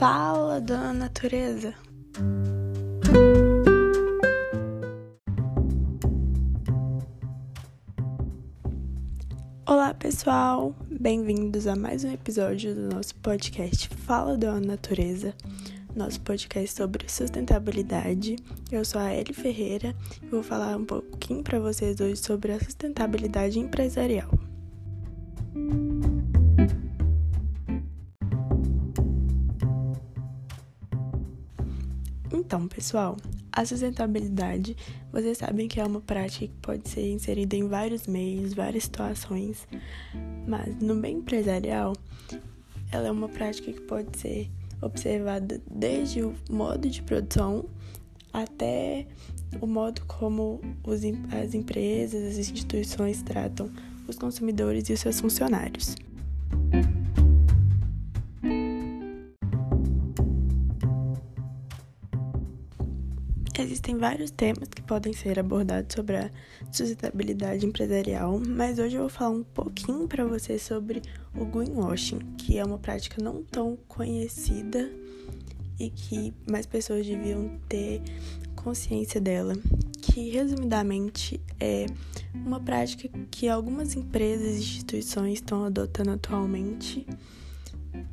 Fala, dona natureza. Olá, pessoal. Bem-vindos a mais um episódio do nosso podcast Fala, dona natureza. Nosso podcast sobre sustentabilidade. Eu sou a Eli Ferreira e vou falar um pouquinho para vocês hoje sobre a sustentabilidade empresarial. Então, pessoal, a sustentabilidade, vocês sabem que é uma prática que pode ser inserida em vários meios, várias situações, mas no meio empresarial, ela é uma prática que pode ser observada desde o modo de produção até o modo como as empresas, as instituições tratam os consumidores e os seus funcionários. Existem vários temas que podem ser abordados sobre a sustentabilidade empresarial, mas hoje eu vou falar um pouquinho para você sobre o greenwashing, que é uma prática não tão conhecida e que mais pessoas deviam ter consciência dela, que resumidamente é uma prática que algumas empresas e instituições estão adotando atualmente,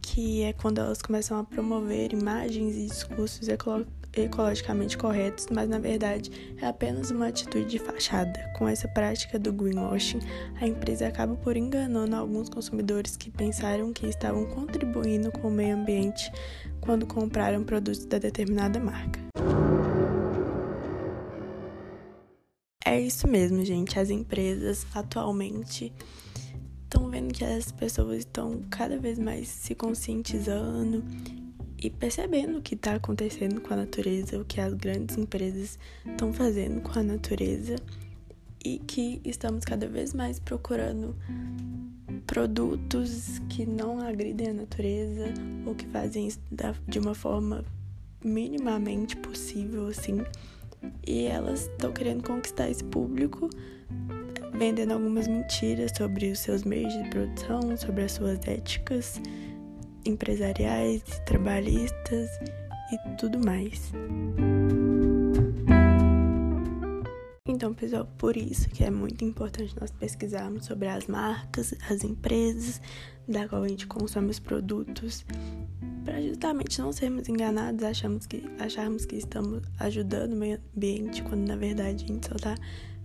que é quando elas começam a promover imagens e discursos ecológicos ecologicamente corretos, mas na verdade é apenas uma atitude de fachada. Com essa prática do greenwashing, a empresa acaba por enganando alguns consumidores que pensaram que estavam contribuindo com o meio ambiente quando compraram produtos da determinada marca. É isso mesmo, gente. As empresas atualmente estão vendo que as pessoas estão cada vez mais se conscientizando e percebendo o que está acontecendo com a natureza, o que as grandes empresas estão fazendo com a natureza e que estamos cada vez mais procurando produtos que não agridem a natureza ou que fazem isso de uma forma minimamente possível, assim. E elas estão querendo conquistar esse público, vendendo algumas mentiras sobre os seus meios de produção, sobre as suas éticas empresariais, trabalhistas e tudo mais. Então, pessoal, por isso que é muito importante nós pesquisarmos sobre as marcas, as empresas da qual a gente consome os produtos, para justamente não sermos enganados, achamos que, acharmos que estamos ajudando o meio ambiente, quando na verdade a gente só está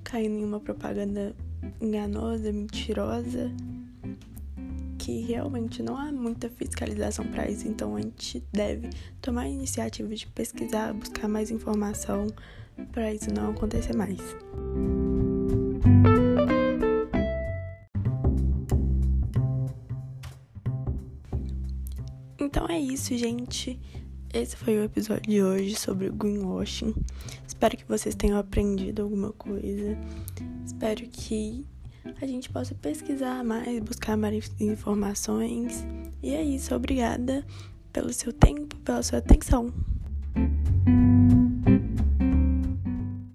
caindo em uma propaganda enganosa, mentirosa que realmente não há muita fiscalização para isso, então a gente deve tomar a iniciativa de pesquisar, buscar mais informação para isso não acontecer mais. Então é isso, gente. Esse foi o episódio de hoje sobre greenwashing. Espero que vocês tenham aprendido alguma coisa. Espero que a gente possa pesquisar mais, buscar mais informações. E é isso, obrigada pelo seu tempo, pela sua atenção.